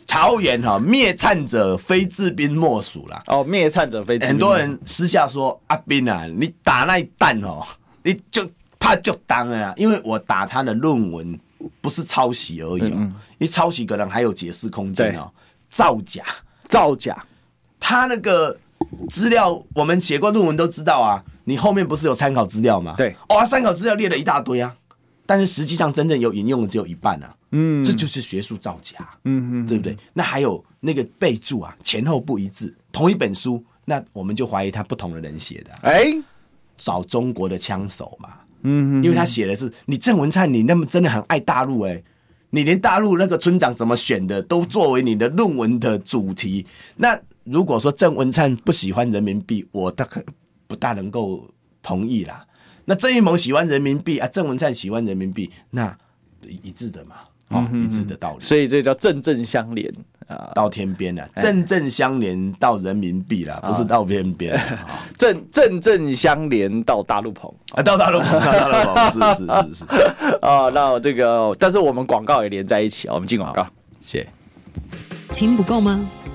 桃园哈灭灿者非自兵莫属啦。哦，灭灿者非。很多人私下说阿斌啊，你打那一弹哦，你就怕就当了啊，因为我打他的论文不是抄袭而已哦、喔，嗯嗯因为抄袭可能还有解释空间哦、喔，造假，造假，他那个。资料我们写过论文都知道啊，你后面不是有参考资料吗？对，哇，参考资料列了一大堆啊，但是实际上真正有引用的只有一半啊，嗯，这就是学术造假，嗯嗯，对不对？那还有那个备注啊，前后不一致，同一本书，那我们就怀疑他不同的人写的，哎，找中国的枪手嘛，嗯，因为他写的是你郑文灿，你那么真的很爱大陆哎，你连大陆那个村长怎么选的都作为你的论文的主题，那。如果说郑文灿不喜欢人民币，我大概不大能够同意啦。那郑运鹏喜欢人民币啊，郑文灿喜欢人民币，那一致的嘛，哦，一致的道理。所以这叫正正相连啊，到天边了，正正相连到人民币啦，不是到边边。正正正相连到大陆棚啊，到大陆棚，到大陆棚，是是是是 啊。那这个，但是我们广告也连在一起啊，我们进广告，谢谢。听不够吗？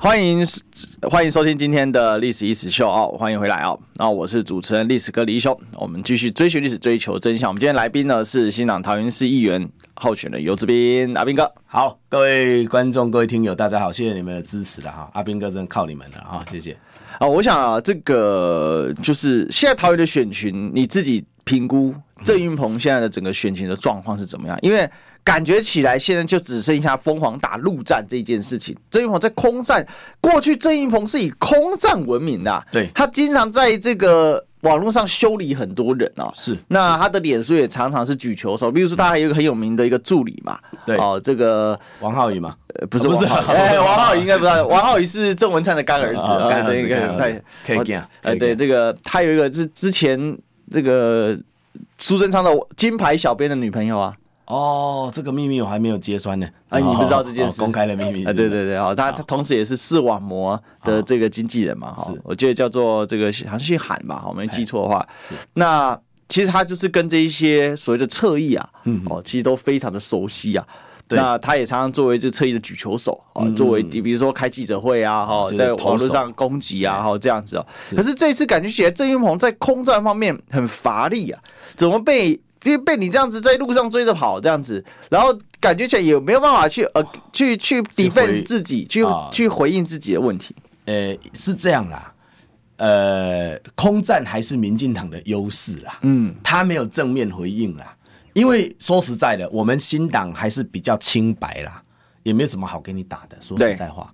欢迎欢迎收听今天的历史易起 SHOW 哦，欢迎回来哦。那我是主持人历史哥李易修，我们继续追寻历史，追求真相。我们今天来宾呢是新党桃园市议员候选的游志斌阿斌哥。好，各位观众、各位听友，大家好，谢谢你们的支持了哈。阿斌哥真的靠你们了哈，谢谢。啊，我想啊，这个就是现在桃园的选群，你自己评估郑运鹏现在的整个选情的状况是怎么样？因为感觉起来，现在就只剩下疯狂打陆战这件事情。郑云鹏在空战，过去郑云鹏是以空战闻名的，对，他经常在这个网络上修理很多人啊。是，那他的脸书也常常是举球手，比如说他还有一个很有名的一个助理嘛，对，哦，这个王浩宇嘛，呃，不是，不是，哎，王浩宇应该不知道，王浩宇是郑文灿的干儿子啊，干儿子，可以可以，哎，对，这个他有一个是之前这个。苏贞昌的金牌小编的女朋友啊。哦，这个秘密我还没有揭穿呢。啊，你不知道这件事？哦哦、公开的秘密啊？对对对，哦，他他同时也是视网膜的这个经纪人嘛，哈，我记得叫做这个好像姓韩吧，我没记错的话。那其实他就是跟这一些所谓的侧翼啊，嗯，哦，其实都非常的熟悉啊。那他也常常作为这侧翼的举球手啊，作为比如说开记者会啊，哈，在网络上攻击啊，哈，这样子哦。可是这次感觉起来，郑云鹏在空战方面很乏力啊，怎么被？因为被你这样子在路上追着跑这样子，然后感觉起来也没有办法去呃去去 defense 自己，去去回应自己的问题。呃，是这样啦，呃，空战还是民进党的优势啦。嗯，他没有正面回应啦，因为说实在的，我们新党还是比较清白啦，也没有什么好给你打的。说实在话，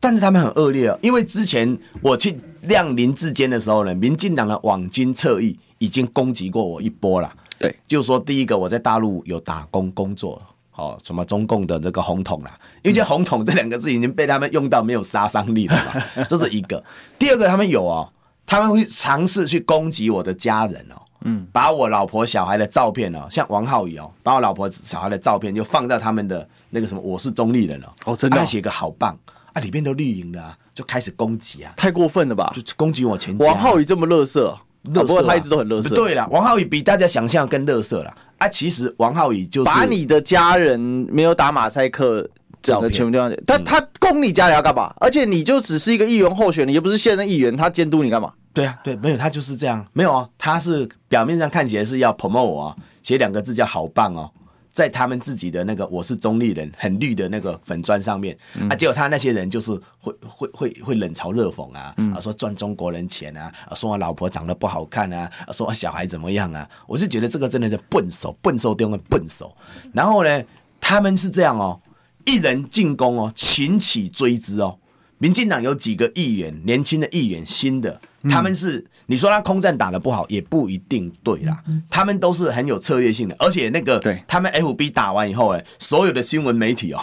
但是他们很恶劣哦，因为之前我去亮林志坚的时候呢，民进党的网军侧翼已经攻击过我一波了。对，就是说第一个我在大陆有打工工作，哦，什么中共的这个红统啦，因为这红统这两个字已经被他们用到没有杀伤力了嘛，这是一个。第二个他们有哦，他们会尝试去攻击我的家人哦，嗯，把我老婆小孩的照片哦，像王浩宇哦，把我老婆小孩的照片就放在他们的那个什么我是中立人哦，哦，真的，写个好棒啊，里面都绿营的啊，就开始攻击啊，太过分了吧，就攻击我前家。王浩宇这么乐色。不过他一直都很乐色。对了，王浩宇比大家想象更乐色了啊！其实王浩宇就是把你的家人没有打马赛克整个全部地方，他他攻你家里要干嘛？而且你就只是一个议员候选人，又不是现任议员，他监督你干嘛？对啊，对，没有他就是这样，没有啊，他是表面上看起来是要 promote 我，写两个字叫好棒哦。在他们自己的那个我是中立人很绿的那个粉砖上面、嗯、啊，结果他那些人就是会会会会冷嘲热讽啊，嗯、啊说赚中国人钱啊，说我老婆长得不好看啊，说我小孩怎么样啊，我是觉得这个真的是笨手笨手中的笨手。然后呢，他们是这样哦，一人进攻哦，群起追之哦。民进党有几个议员，年轻的议员，新的。他们是你说他空战打的不好也不一定对啦，他们都是很有策略性的，而且那个他们 FB 打完以后，哎，所有的新闻媒体哦，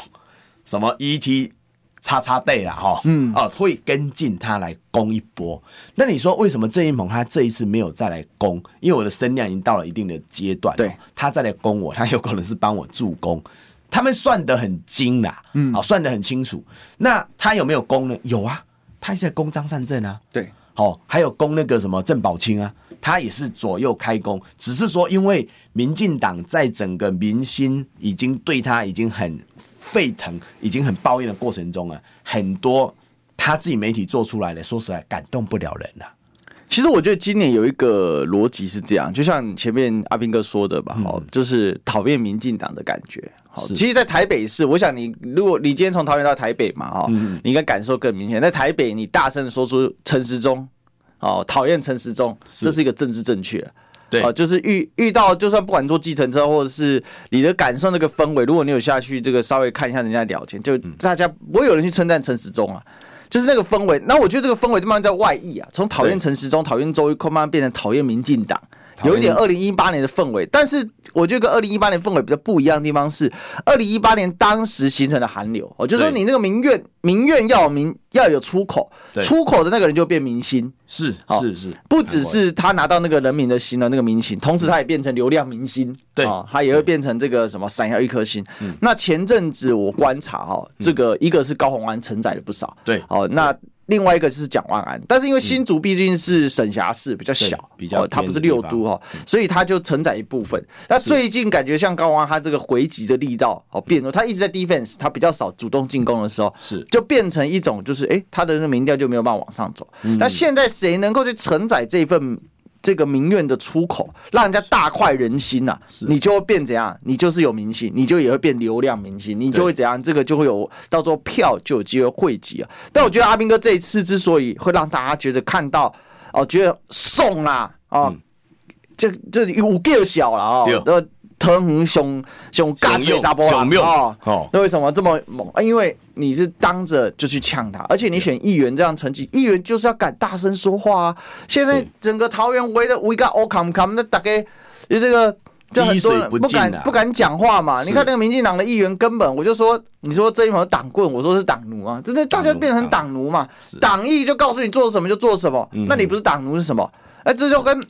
什么 ET 叉叉 day 啦哈，嗯哦会跟进他来攻一波。那你说为什么郑一鹏他这一次没有再来攻？因为我的声量已经到了一定的阶段，对，他再来攻我，他有可能是帮我助攻。他们算得很精啦，嗯，啊，算得很清楚。那他有没有攻呢？有啊，他也在攻张善政啊，对。哦，还有攻那个什么郑宝清啊，他也是左右开弓，只是说因为民进党在整个民心已经对他已经很沸腾，已经很抱怨的过程中啊，很多他自己媒体做出来的，说实在感动不了人了。其实我觉得今年有一个逻辑是这样，就像前面阿斌哥说的吧，哦、嗯，就是讨厌民进党的感觉。好，其实，在台北市，我想你，如果你今天从桃园到台北嘛，哈，你应该感受更明显。在台北，你大声的说出陈时中，哦，讨厌陈时中，这是一个政治正确。对，哦，就是遇遇到，就算不管坐计程车，或者是你的感受那个氛围，如果你有下去这个稍微看一下人家聊天，就大家不会有人去称赞陈时中啊。就是那个氛围，那我觉得这个氛围就慢慢在外溢啊，从讨厌陈时中、讨厌周玉蔻，慢慢变成讨厌民进党，有一点二零一八年的氛围。但是我觉得跟二零一八年氛围比较不一样的地方是，二零一八年当时形成的寒流，哦，就是说你那个民怨。民怨要有民要有出口，出口的那个人就变明星，是是是，不只是他拿到那个人民的心的那个明星，同时他也变成流量明星，对，他也会变成这个什么闪耀一颗星。那前阵子我观察哈，这个一个是高虹安承载了不少，对，哦，那另外一个是蒋万安，但是因为新竹毕竟是省辖市比较小，比较它不是六都哈，所以它就承载一部分。那最近感觉像高虹安他这个回击的力道哦变弱，他一直在 defense，他比较少主动进攻的时候是。就变成一种，就是哎，他的那个民调就没有办法往上走。那现在谁能够去承载这份这个民怨的出口，让人家大快人心呐？你就会变怎样？你就是有明星，你就也会变流量明星，你就会怎样？这个就会有到时候票就有机会汇集啊。但我觉得阿兵哥这一次之所以会让大家觉得看到哦，觉得送啦哦，这这有个小了哦。腾鸿熊熊嘎子砸波啊！哦，那为什么这么猛啊？因为你是当着就去呛他，而且你选议员这样成绩，议员就是要敢大声说话啊！现在整个桃园围的围个 all come come，那大概就这个，就很多人不敢不敢讲话嘛。你看那个民进党的议员，根本我就说，你说这一门党棍，我说是党奴啊！真的大家变成党奴嘛？党意就告诉你做什么就做什么，那你不是党奴是什么？哎，这就跟。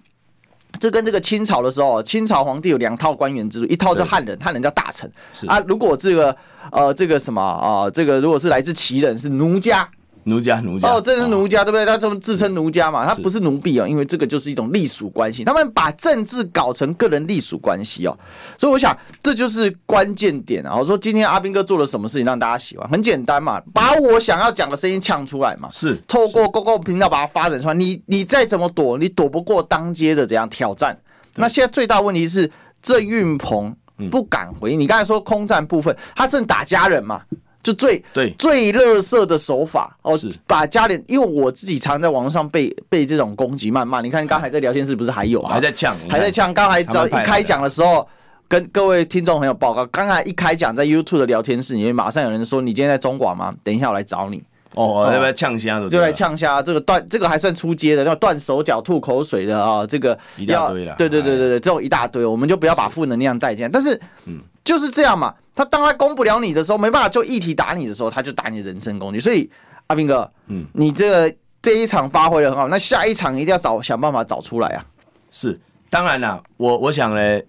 这跟这个清朝的时候，清朝皇帝有两套官员制度，一套是汉人，汉人叫大臣啊。如果这个呃这个什么啊，这个如果是来自旗人，是奴家。奴家，奴家哦，这是奴家，哦、对不对？他这么自称奴家嘛，他不是奴婢哦，因为这个就是一种隶属关系。他们把政治搞成个人隶属关系哦，所以我想这就是关键点啊。我说今天阿兵哥做了什么事情让大家喜欢？很简单嘛，把我想要讲的声音呛出来嘛，是透过公共频道把它发展出来。你你再怎么躲，你躲不过当街的这样挑战。那现在最大问题是郑运鹏不敢回。你刚才说空战部分，他正打家人嘛。就最对最垃圾的手法哦，把家里，因为我自己常在网络上被被这种攻击谩骂。你看刚才在聊天室不是还有还在呛，还在呛。刚才早一开讲的时候，跟各位听众朋友报告，刚才一开讲在 YouTube 的聊天室里面，马上有人说你今天在中广吗？等一下我来找你。哦，要不要呛虾？就来呛虾，这个断这个还算出街的，要断手脚、吐口水的啊，这个一大堆了。对对对对对，这种一大堆，我们就不要把负能量带进来。但是，嗯，就是这样嘛。他当他攻不了你的时候，没办法就一题打你的时候，他就打你人身攻击。所以阿斌哥，嗯，你这个这一场发挥的很好，那下一场一定要找想办法找出来啊。是，当然了，我我想呢，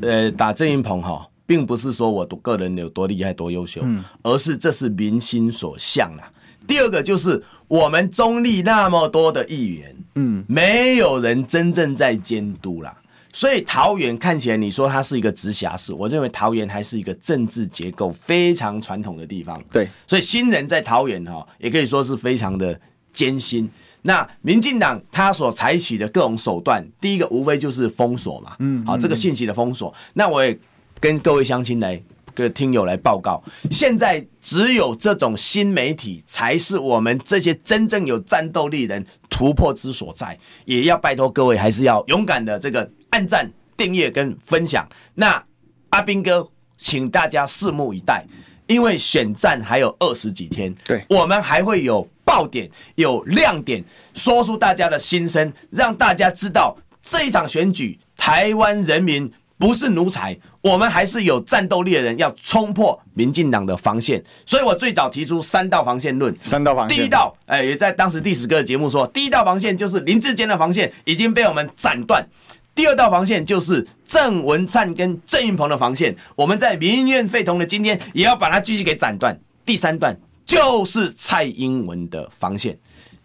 呃，打郑云鹏哈，并不是说我个人有多厉害多优秀，嗯，而是这是民心所向啦。第二个就是我们中立那么多的议员，嗯，没有人真正在监督啦。所以桃园看起来，你说它是一个直辖市，我认为桃园还是一个政治结构非常传统的地方。对，所以新人在桃园哈，也可以说是非常的艰辛。那民进党他所采取的各种手段，第一个无非就是封锁嘛，嗯，好，这个信息的封锁。那我也跟各位乡亲来。个听友来报告，现在只有这种新媒体才是我们这些真正有战斗力人突破之所在。也要拜托各位，还是要勇敢的这个按赞、订阅跟分享。那阿斌哥，请大家拭目以待，因为选战还有二十几天，对，我们还会有爆点、有亮点，说出大家的心声，让大家知道这一场选举，台湾人民。不是奴才，我们还是有战斗力的人，要冲破民进党的防线。所以我最早提出三道防线论。三道防线，第一道，哎，也在当时第十个节目说，第一道防线就是林志坚的防线已经被我们斩断。第二道防线就是郑文灿跟郑运鹏的防线，我们在民怨沸腾的今天也要把它继续给斩断。第三段就是蔡英文的防线。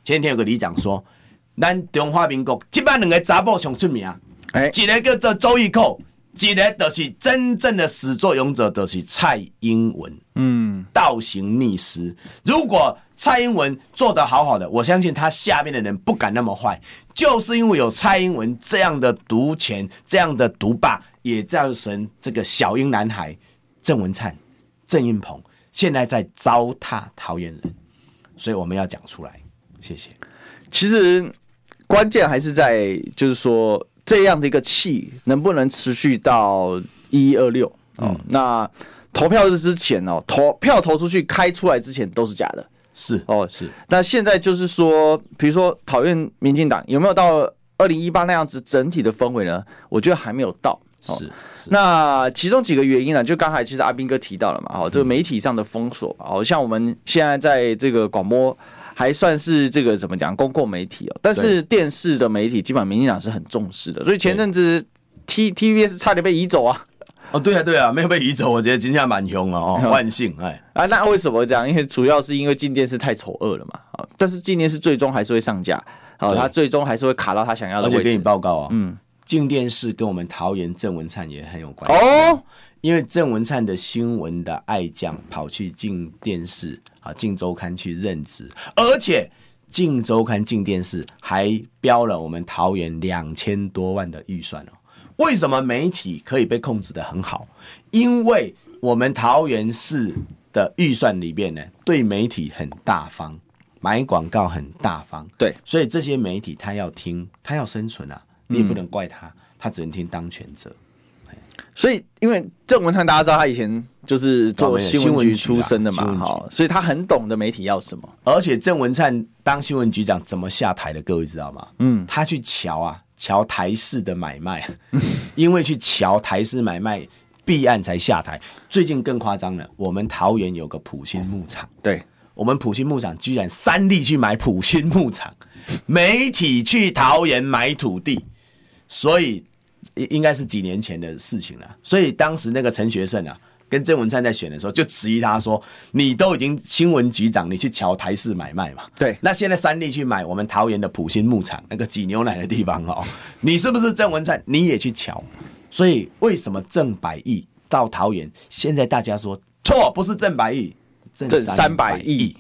前天有个里长说，咱中华民国这班两个查某上出名，哎，一个叫做周玉蔻。一个就是真正的始作俑者，就是蔡英文。嗯，倒行逆施。如果蔡英文做得好好的，我相信他下面的人不敢那么坏。就是因为有蔡英文这样的独权、这样的独霸，也造成这个小英男孩郑文灿、郑运鹏现在在糟蹋桃园人。所以我们要讲出来。谢谢。其实关键还是在，就是说。这样的一个气能不能持续到一一二六？哦，那投票日之前哦，投票投出去开出来之前都是假的，是哦是。那现在就是说，比如说讨厌民进党有没有到二零一八那样子整体的氛围呢？我觉得还没有到。哦、是，是。那其中几个原因呢？就刚才其实阿斌哥提到了嘛，哦，这个媒体上的封锁，好像我们现在在这个广播。还算是这个怎么讲公共媒体哦，但是电视的媒体基本上民进党是很重视的，所以前阵子 T T V S 差点被移走啊。哦，对啊，对啊，没有被移走，我觉得今天蛮凶啊，哦，万幸哎啊，那为什么这样？因为主要是因为进电视太丑恶了嘛啊，但是进电视最终还是会上架，好，他最终还是会卡到他想要的位置。而且给你报告啊，嗯，进电视跟我们桃园郑文灿也很有关系哦。因为郑文灿的新闻的爱将跑去进电视啊，进周刊去任职，而且进周刊、进电视还标了我们桃园两千多万的预算哦。为什么媒体可以被控制的很好？因为我们桃园市的预算里面呢，对媒体很大方，买广告很大方。对，所以这些媒体他要听，他要生存啊，你也不能怪他，他只能听当权者。所以，因为郑文灿大家知道，他以前就是做新闻局出身的嘛，好，所以他很懂得媒体要什么。而且，郑文灿当新闻局长怎么下台的，各位知道吗？嗯，他去瞧啊，瞧台式的买卖，因为去瞧台式买卖弊案才下台。最近更夸张了，我们桃园有个普心牧场，对，我们普心牧场居然三立去买普心牧场，媒体去桃园买土地。所以应应该是几年前的事情了。所以当时那个陈学圣啊，跟郑文灿在选的时候，就质疑他说：“你都已经新闻局长，你去瞧台式买卖嘛？对，那现在三立去买我们桃园的普心牧场那个挤牛奶的地方哦，你是不是郑文灿？你也去瞧？所以为什么郑百亿到桃园？现在大家说错，不是郑百亿，郑三百亿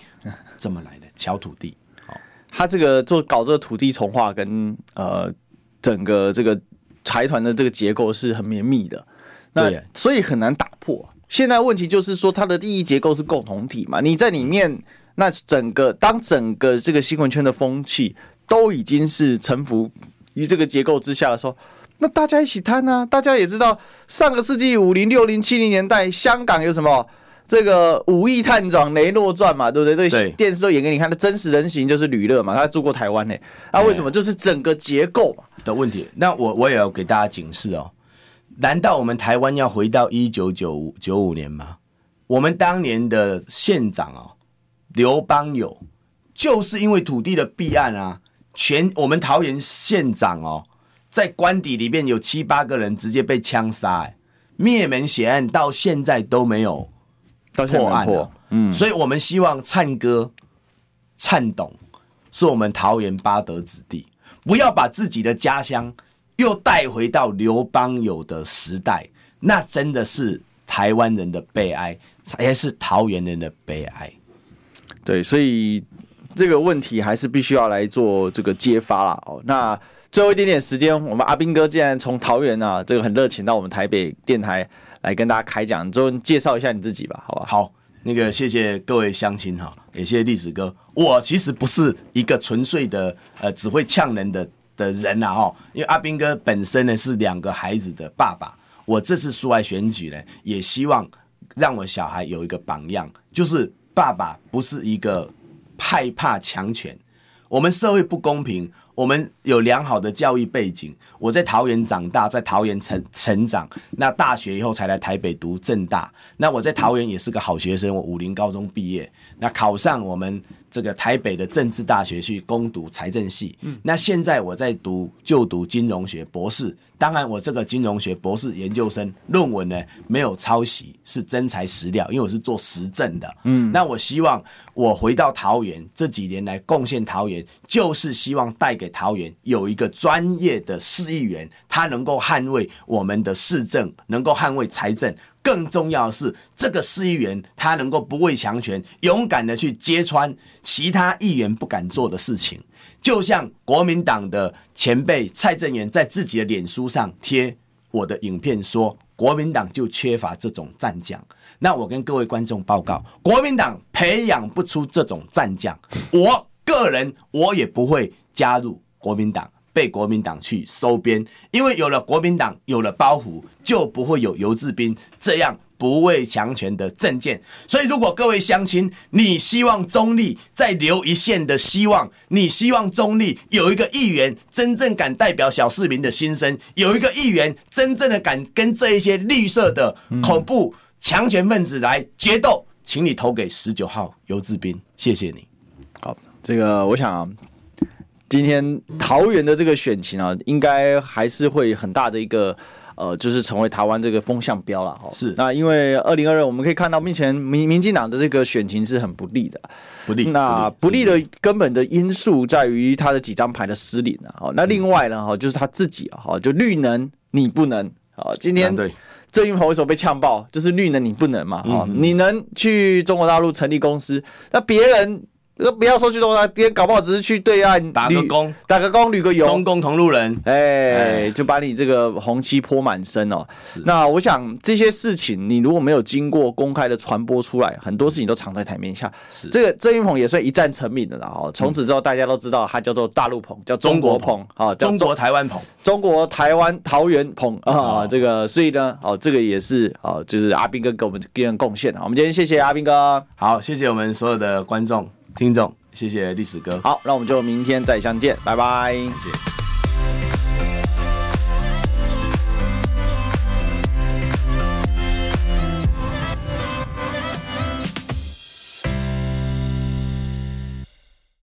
怎么来的？乔土地。好，他这个做搞这个土地重划跟呃整个这个财团的这个结构是很绵密的，那所以很难打破。现在问题就是说，它的利益结构是共同体嘛？你在里面，那整个当整个这个新闻圈的风气都已经是臣服于这个结构之下的时候，那大家一起摊啊！大家也知道，上个世纪五零、六零、七零年代，香港有什么这个五亿探长雷诺传嘛，对不对？这电视都演给你看的真实人形就是吕乐嘛，他住过台湾呢。那为什么？就是整个结构的问题。那我我也要给大家警示哦。难道我们台湾要回到一九九五九五年吗？我们当年的县长哦，刘邦友，就是因为土地的弊案啊，全我们桃园县长哦，在官邸里面有七八个人直接被枪杀，哎，灭门血案到现在都没有破案了。嗯，所以我们希望灿哥、灿董是我们桃园八德子弟，不要把自己的家乡。又带回到刘邦有的时代，那真的是台湾人的悲哀，也是桃园人的悲哀。对，所以这个问题还是必须要来做这个揭发了哦。那最后一点点时间，我们阿兵哥既然从桃园啊，这个很热情到我们台北电台来跟大家开讲，就介绍一下你自己吧，好吧？好，那个谢谢各位乡亲哈，也谢谢历史哥。我其实不是一个纯粹的呃只会呛人的。的人呐，哦，因为阿斌哥本身呢是两个孩子的爸爸，我这次出来选举呢，也希望让我小孩有一个榜样，就是爸爸不是一个害怕强权，我们社会不公平。我们有良好的教育背景，我在桃园长大，在桃园成成长。那大学以后才来台北读正大。那我在桃园也是个好学生，我武林高中毕业，那考上我们这个台北的政治大学去攻读财政系。那现在我在读就读金融学博士。当然，我这个金融学博士研究生论文呢，没有抄袭，是真材实料，因为我是做实证的。嗯，那我希望我回到桃园这几年来贡献桃园，就是希望带给桃园有一个专业的市议员，他能够捍卫我们的市政，能够捍卫财政。更重要的是，这个市议员他能够不畏强权，勇敢的去揭穿其他议员不敢做的事情。就像国民党的前辈蔡正元在自己的脸书上贴我的影片说，国民党就缺乏这种战将。那我跟各位观众报告，国民党培养不出这种战将。我个人我也不会加入国民党，被国民党去收编，因为有了国民党，有了包袱，就不会有游志斌这样。不畏强权的政见，所以如果各位乡亲，你希望中立再留一线的希望，你希望中立有一个议员真正敢代表小市民的心声，有一个议员真正的敢跟这一些绿色的恐怖强权分子来决斗，请你投给十九号游志斌，谢谢你。好，这个我想今天桃园的这个选情啊，应该还是会很大的一个。呃，就是成为台湾这个风向标了哈。是，那因为二零二二，我们可以看到，目前民民进党的这个选情是很不利的，不利。那不利的根本的因素在于他的几张牌的失灵啊。好，那另外呢，哈，就是他自己啊，哈，就绿能你不能啊。今天郑云鹏为什么被呛爆？就是绿能你不能嘛，哦，你能去中国大陆成立公司，那别人。这个不要说去东南，别人搞不好只是去对岸打个工，打个工，旅个游，中共同路人，哎、欸，就把你这个红漆泼满身哦。那我想这些事情，你如果没有经过公开的传播出来，很多事情都藏在台面下。是这个郑云鹏也算一战成名的了哦。从此之后，大家都知道他叫做大陆鹏，叫中国鹏啊，中国台湾鹏，中国台湾桃园鹏啊。这个所以呢，哦，这个也是哦，就是阿斌哥给我们一人贡献啊。我们今天谢谢阿斌哥，好，谢谢我们所有的观众。听众，谢谢历史哥。好，那我们就明天再相见，拜拜。谢谢。